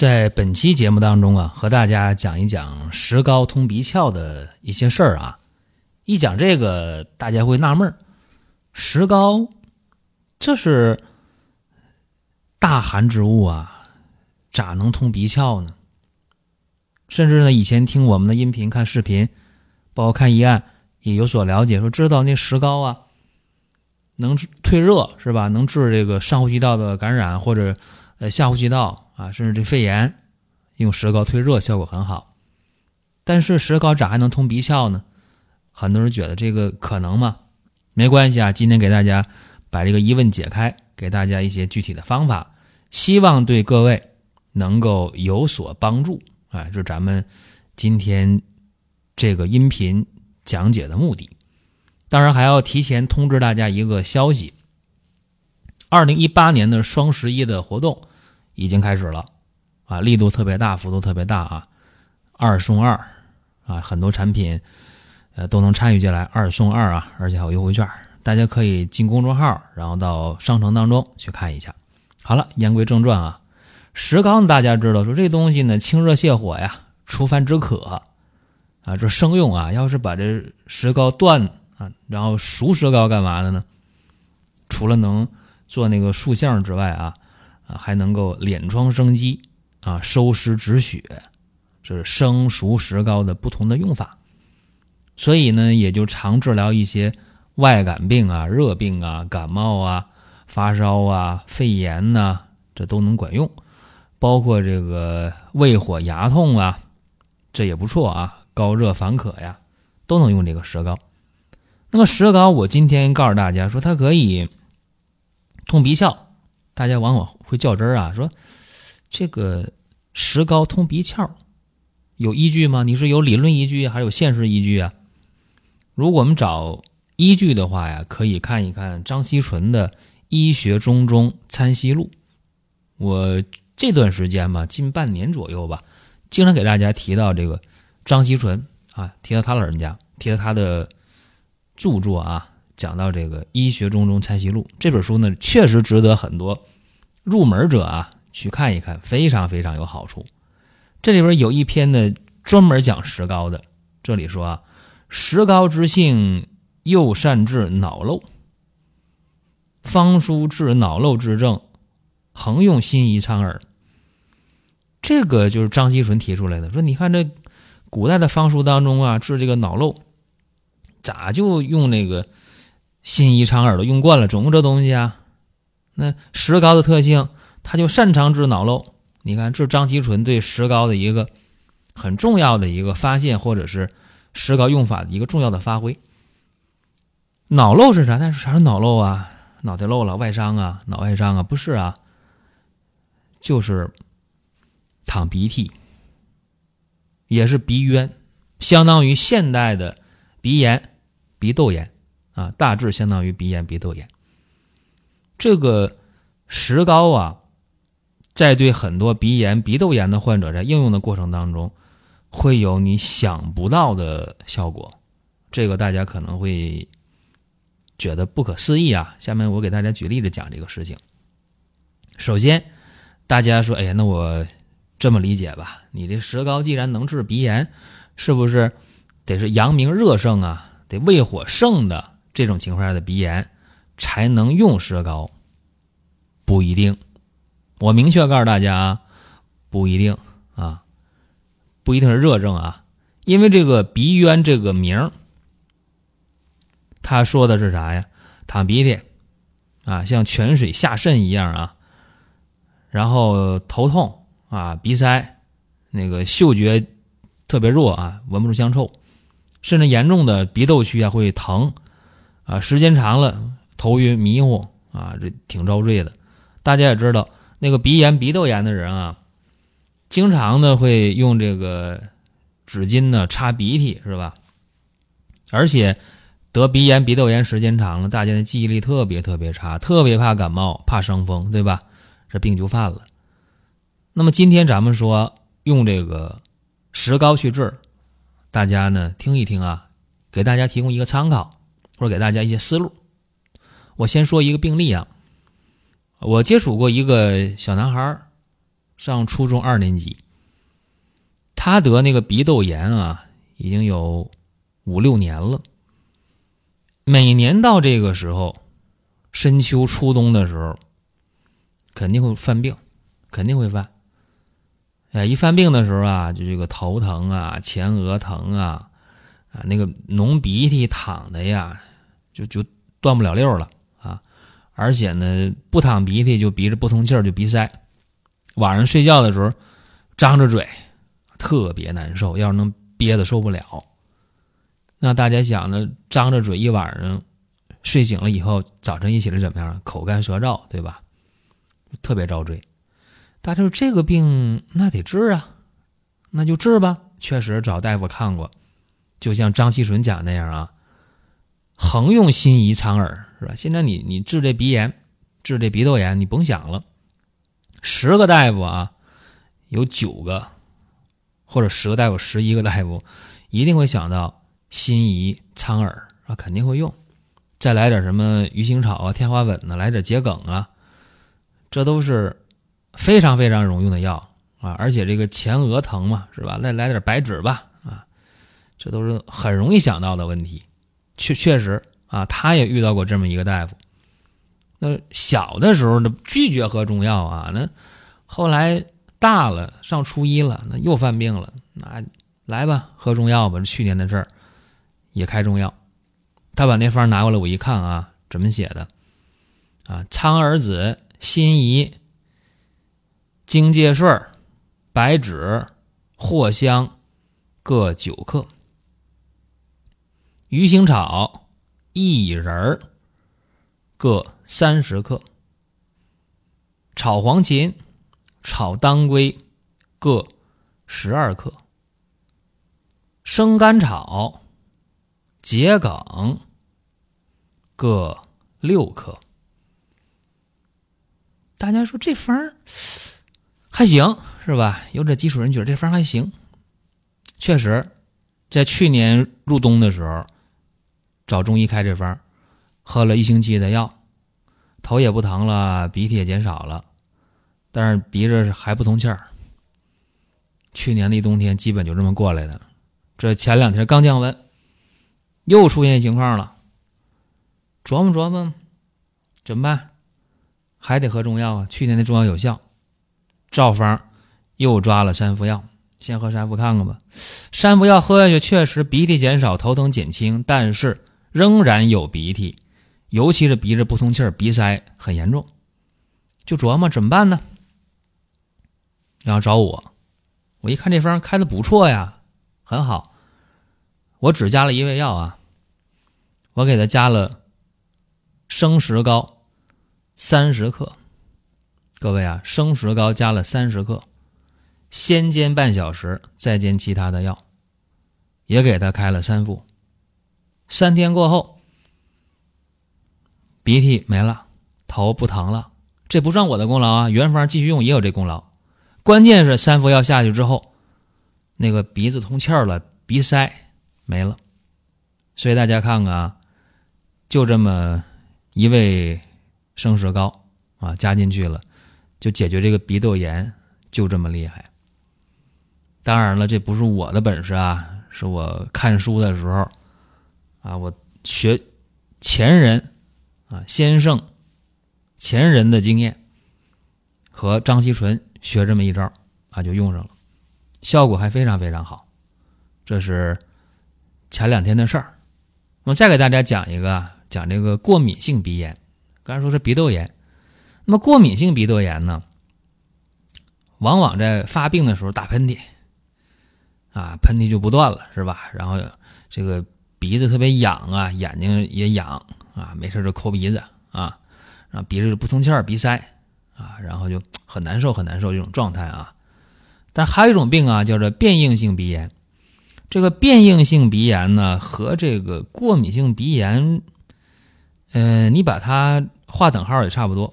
在本期节目当中啊，和大家讲一讲石膏通鼻窍的一些事儿啊。一讲这个，大家会纳闷儿：石膏这是大寒之物啊，咋能通鼻窍呢？甚至呢，以前听我们的音频、看视频，包括看医案，也有所了解，说知道那石膏啊，能退热是吧？能治这个上呼吸道的感染或者呃下呼吸道啊，甚至这肺炎，用石膏退热效果很好。但是石膏咋还能通鼻窍呢？很多人觉得这个可能吗？没关系啊，今天给大家把这个疑问解开，给大家一些具体的方法，希望对各位能够有所帮助。啊，这是咱们今天这个音频讲解的目的。当然，还要提前通知大家一个消息：二零一八年的双十一的活动已经开始了啊，力度特别大，幅度特别大啊，二送二啊，很多产品呃都能参与进来，二送二啊，而且还有优惠券，大家可以进公众号，然后到商城当中去看一下。好了，言归正传啊。石膏大家知道，说这东西呢清热泻火呀，除烦止渴啊，这生用啊。要是把这石膏断啊，然后熟石膏干嘛的呢？除了能做那个塑像之外啊，还能够敛疮生肌啊，收湿止血，这是生熟石膏的不同的用法。所以呢，也就常治疗一些外感病啊、热病啊、感冒啊、发烧啊、肺炎呐，这都能管用。包括这个胃火、牙痛啊，这也不错啊。高热烦渴呀，都能用这个石膏。那么石膏，我今天告诉大家说，它可以通鼻窍。大家往往会较真儿啊，说这个石膏通鼻窍有依据吗？你是有理论依据还是有现实依据啊？如果我们找依据的话呀，可以看一看张锡纯的《医学中中参析录》，我。这段时间吧，近半年左右吧，经常给大家提到这个张锡纯啊，提到他老人家，提到他的著作啊，讲到这个《医学中中参析录》这本书呢，确实值得很多入门者啊去看一看，非常非常有好处。这里边有一篇呢，专门讲石膏的。这里说啊，石膏之性，又善治脑漏，方书治脑漏之症，恒用辛夷苍耳。这个就是张锡纯提出来的，说你看这古代的方书当中啊，治这个脑漏，咋就用那个辛夷苍耳朵用惯了，总用这东西啊？那石膏的特性，它就擅长治脑漏。你看，这是张锡纯对石膏的一个很重要的一个发现，或者是石膏用法的一个重要的发挥。脑漏是啥？但是啥是脑漏啊？脑袋漏了，外伤啊，脑外伤啊？不是啊，就是。淌鼻涕，也是鼻渊，相当于现代的鼻炎、鼻窦炎啊，大致相当于鼻炎、鼻窦炎。这个石膏啊，在对很多鼻炎、鼻窦炎的患者在应用的过程当中，会有你想不到的效果。这个大家可能会觉得不可思议啊。下面我给大家举例子讲这个事情。首先，大家说：“哎呀，那我……”这么理解吧，你这石膏既然能治鼻炎，是不是得是阳明热盛啊，得胃火盛的这种情况下的鼻炎才能用石膏？不一定，我明确告诉大家啊，不一定啊，不一定是热症啊，因为这个鼻渊这个名他说的是啥呀？淌鼻涕啊，像泉水下渗一样啊，然后头痛。啊，鼻塞，那个嗅觉特别弱啊，闻不出香臭，甚至严重的鼻窦区啊会疼，啊，时间长了头晕迷糊啊，这挺遭罪的。大家也知道，那个鼻炎、鼻窦炎的人啊，经常呢会用这个纸巾呢擦鼻涕，是吧？而且得鼻炎、鼻窦炎时间长了，大家的记忆力特别特别差，特别怕感冒、怕伤风，对吧？这病就犯了。那么今天咱们说用这个石膏去治，大家呢听一听啊，给大家提供一个参考，或者给大家一些思路。我先说一个病例啊。我接触过一个小男孩，上初中二年级，他得那个鼻窦炎啊，已经有五六年了。每年到这个时候，深秋初冬的时候，肯定会犯病，肯定会犯。哎，一犯病的时候啊，就这个头疼啊，前额疼啊，啊，那个浓鼻涕淌的呀，就就断不了溜了。而且呢，不淌鼻涕就鼻子不通气儿，就鼻塞。晚上睡觉的时候，张着嘴，特别难受。要是能憋得受不了，那大家想呢，张着嘴一晚上，睡醒了以后，早晨一起来怎么样？口干舌燥，对吧？特别遭罪。大家说这个病那得治啊，那就治吧。确实找大夫看过，就像张锡纯讲那样啊。横用辛夷苍耳是吧？现在你你治这鼻炎，治这鼻窦炎，你甭想了。十个大夫啊，有九个，或者十个大夫十一个大夫，一定会想到辛夷苍耳啊，肯定会用。再来点什么鱼腥草啊、天花粉呢，来点桔梗啊，这都是非常非常容易用的药啊。而且这个前额疼嘛，是吧？来来点白芷吧啊，这都是很容易想到的问题。确确实啊，他也遇到过这么一个大夫。那小的时候呢，拒绝喝中药啊。那后来大了，上初一了，那又犯病了。那来吧，喝中药吧。这去年的事儿，也开中药。他把那方拿过来，我一看啊，怎么写的？啊，苍耳子、辛夷、荆芥穗、白芷、藿香各九克。鱼腥草薏仁各三十克，炒黄芩、炒当归各十二克，生甘草、桔梗各六克。大家说这方儿还行是吧？有点基础人觉得这方还行，确实，在去年入冬的时候。找中医开这方，喝了一星期的药，头也不疼了，鼻涕也减少了，但是鼻子还不通气儿。去年的一冬天基本就这么过来的，这前两天刚降温，又出现情况了。琢磨琢磨，怎么办？还得喝中药啊！去年的中药有效，照方又抓了三副药，先喝三副看看吧。三副药喝下去，确实鼻涕减少，头疼减轻，但是。仍然有鼻涕，尤其是鼻子不通气、鼻塞很严重，就琢磨怎么办呢？然后找我，我一看这方开的不错呀，很好。我只加了一味药啊，我给他加了生石膏三十克。各位啊，生石膏加了三十克，先煎半小时，再煎其他的药，也给他开了三副。三天过后，鼻涕没了，头不疼了，这不算我的功劳啊！原方继续用也有这功劳。关键是三副药下去之后，那个鼻子通气儿了，鼻塞没了。所以大家看看啊，就这么一味生石膏啊，加进去了，就解决这个鼻窦炎，就这么厉害。当然了，这不是我的本事啊，是我看书的时候。啊，我学前人啊，先生前人的经验和张锡纯学这么一招啊，就用上了，效果还非常非常好。这是前两天的事儿。我再给大家讲一个，讲这个过敏性鼻炎。刚才说是鼻窦炎，那么过敏性鼻窦炎呢，往往在发病的时候打喷嚏啊，喷嚏就不断了，是吧？然后这个。鼻子特别痒啊，眼睛也痒啊，没事就抠鼻子啊，然后鼻子不通气儿、鼻塞啊，然后就很难受很难受这种状态啊。但还有一种病啊，叫做变应性鼻炎。这个变应性鼻炎呢，和这个过敏性鼻炎，呃，你把它划等号也差不多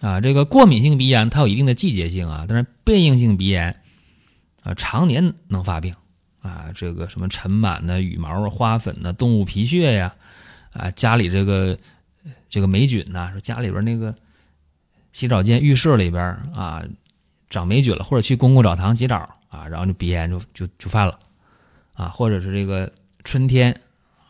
啊。这个过敏性鼻炎它有一定的季节性啊，但是变应性鼻炎啊，常年能发病啊。这个什么尘螨呢、羽毛啊、花粉呢、动物皮屑呀，啊，家里这个这个霉菌呐，说家里边那个洗澡间、浴室里边啊。长霉菌了，或者去公共澡堂洗澡啊，然后就鼻炎就就就犯了，啊，或者是这个春天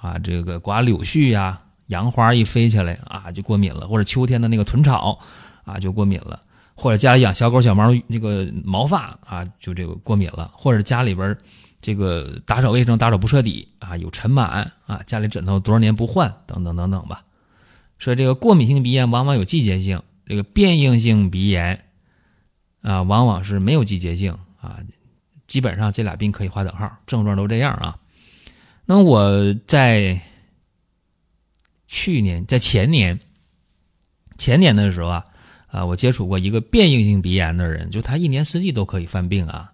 啊，这个刮柳絮呀，杨花一飞起来啊，就过敏了，或者秋天的那个豚草啊，就过敏了，或者家里养小狗小猫那个毛发啊，就这个过敏了，或者家里边这个打扫卫生打扫不彻底啊，有尘螨啊，家里枕头多少年不换等等等等吧，所以这个过敏性鼻炎往往有季节性，这个变应性鼻炎。啊，往往是没有季节性啊，基本上这俩病可以划等号，症状都这样啊。那我在去年，在前年，前年的时候啊，啊，我接触过一个变应性鼻炎的人，就他一年四季都可以犯病啊。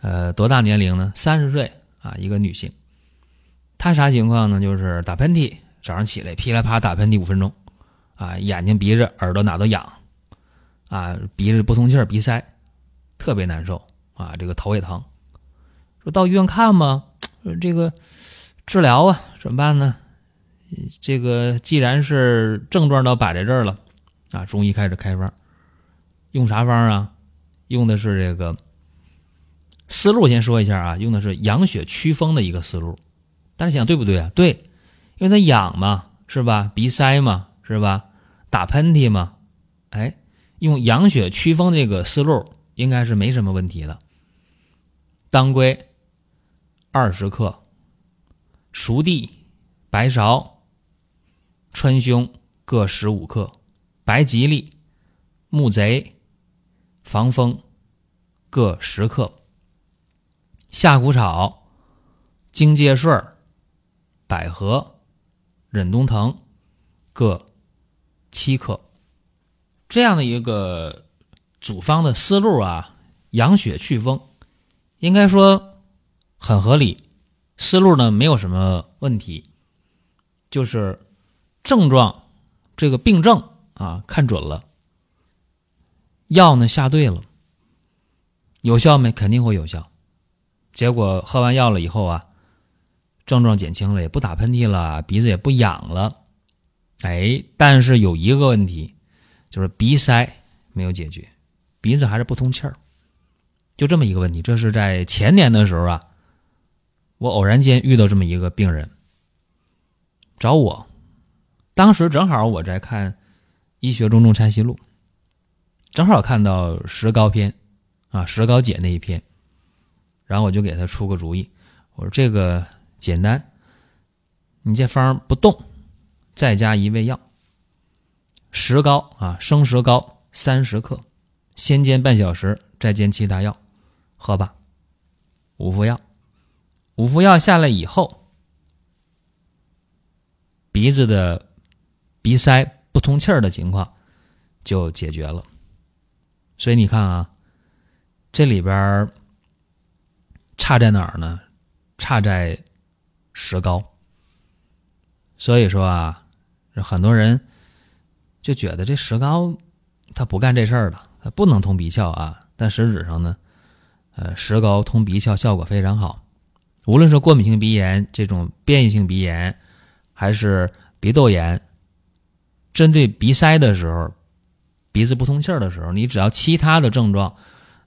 呃，多大年龄呢？三十岁啊，一个女性。她啥情况呢？就是打喷嚏，早上起来噼里啪打喷嚏五分钟，啊，眼睛、鼻子、耳朵哪都痒。啊，鼻子不通气儿，鼻塞，特别难受啊！这个头也疼，说到医院看吗？这个治疗啊，怎么办呢？这个既然是症状都摆在这儿了，啊，中医开始开方，用啥方啊？用的是这个思路，先说一下啊，用的是养血祛风的一个思路。大家想对不对啊？对，因为它痒嘛，是吧？鼻塞嘛，是吧？打喷嚏嘛，哎。用养血祛风这个思路，应该是没什么问题的。当归二十克，熟地、白芍、川芎各十五克，白吉利、木贼、防风各十克，夏枯草、荆芥穗、百合、忍冬藤各七克。这样的一个组方的思路啊，养血祛风，应该说很合理，思路呢没有什么问题，就是症状这个病症啊看准了，药呢下对了，有效没？肯定会有效。结果喝完药了以后啊，症状减轻了，也不打喷嚏了，鼻子也不痒了，哎，但是有一个问题。就是鼻塞没有解决，鼻子还是不通气儿，就这么一个问题。这是在前年的时候啊，我偶然间遇到这么一个病人找我，当时正好我在看《医学中众参析录》，正好看到石膏篇啊，石膏解那一篇，然后我就给他出个主意，我说这个简单，你这方不动，再加一味药。石膏啊，生石膏三十克，先煎半小时，再煎其他药，喝吧。五副药，五副药下来以后，鼻子的鼻塞不通气儿的情况就解决了。所以你看啊，这里边差在哪儿呢？差在石膏。所以说啊，很多人。就觉得这石膏，它不干这事儿了，它不能通鼻窍啊。但实质上呢，呃，石膏通鼻窍效果非常好。无论是过敏性鼻炎这种变异性鼻炎，还是鼻窦炎，针对鼻塞的时候、鼻子不通气儿的时候，你只要其他的症状，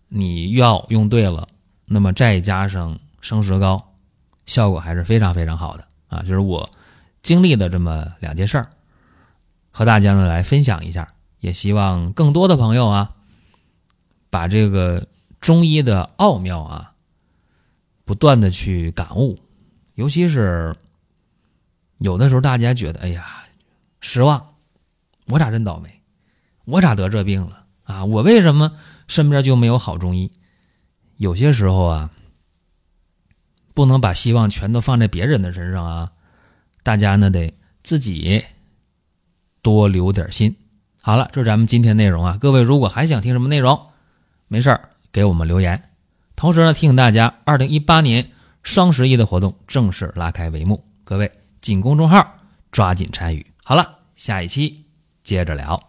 你药用对了，那么再加上生石膏，效果还是非常非常好的啊。就是我经历的这么两件事儿。和大家呢来分享一下，也希望更多的朋友啊，把这个中医的奥妙啊，不断的去感悟。尤其是有的时候，大家觉得哎呀失望，我咋真倒霉？我咋得这病了啊？我为什么身边就没有好中医？有些时候啊，不能把希望全都放在别人的身上啊，大家呢得自己。多留点心。好。了，这是咱们今天内容啊。各位如果还想听什么内容，没事儿给我们留言。同时呢，提醒大家，二零一八年双十一的活动正式拉开帷幕，各位进公众号抓紧参与。好了，下一期接着聊。